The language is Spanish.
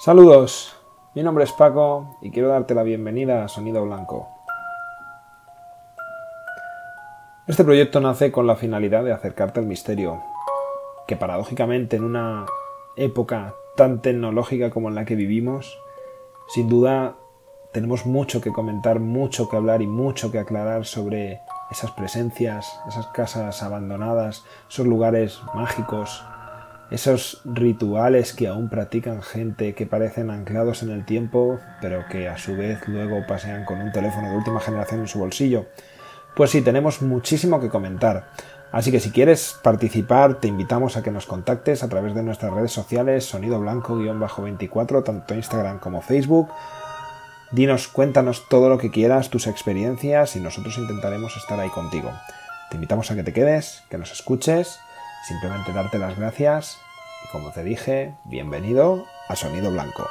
Saludos, mi nombre es Paco y quiero darte la bienvenida a Sonido Blanco. Este proyecto nace con la finalidad de acercarte al misterio, que paradójicamente en una época tan tecnológica como en la que vivimos, sin duda tenemos mucho que comentar, mucho que hablar y mucho que aclarar sobre esas presencias, esas casas abandonadas, esos lugares mágicos, esos rituales que aún practican gente que parecen anclados en el tiempo, pero que a su vez luego pasean con un teléfono de última generación en su bolsillo. Pues sí, tenemos muchísimo que comentar. Así que si quieres participar, te invitamos a que nos contactes a través de nuestras redes sociales, sonido blanco-24, tanto Instagram como Facebook. Dinos, cuéntanos todo lo que quieras, tus experiencias y nosotros intentaremos estar ahí contigo. Te invitamos a que te quedes, que nos escuches, simplemente darte las gracias y como te dije, bienvenido a Sonido Blanco.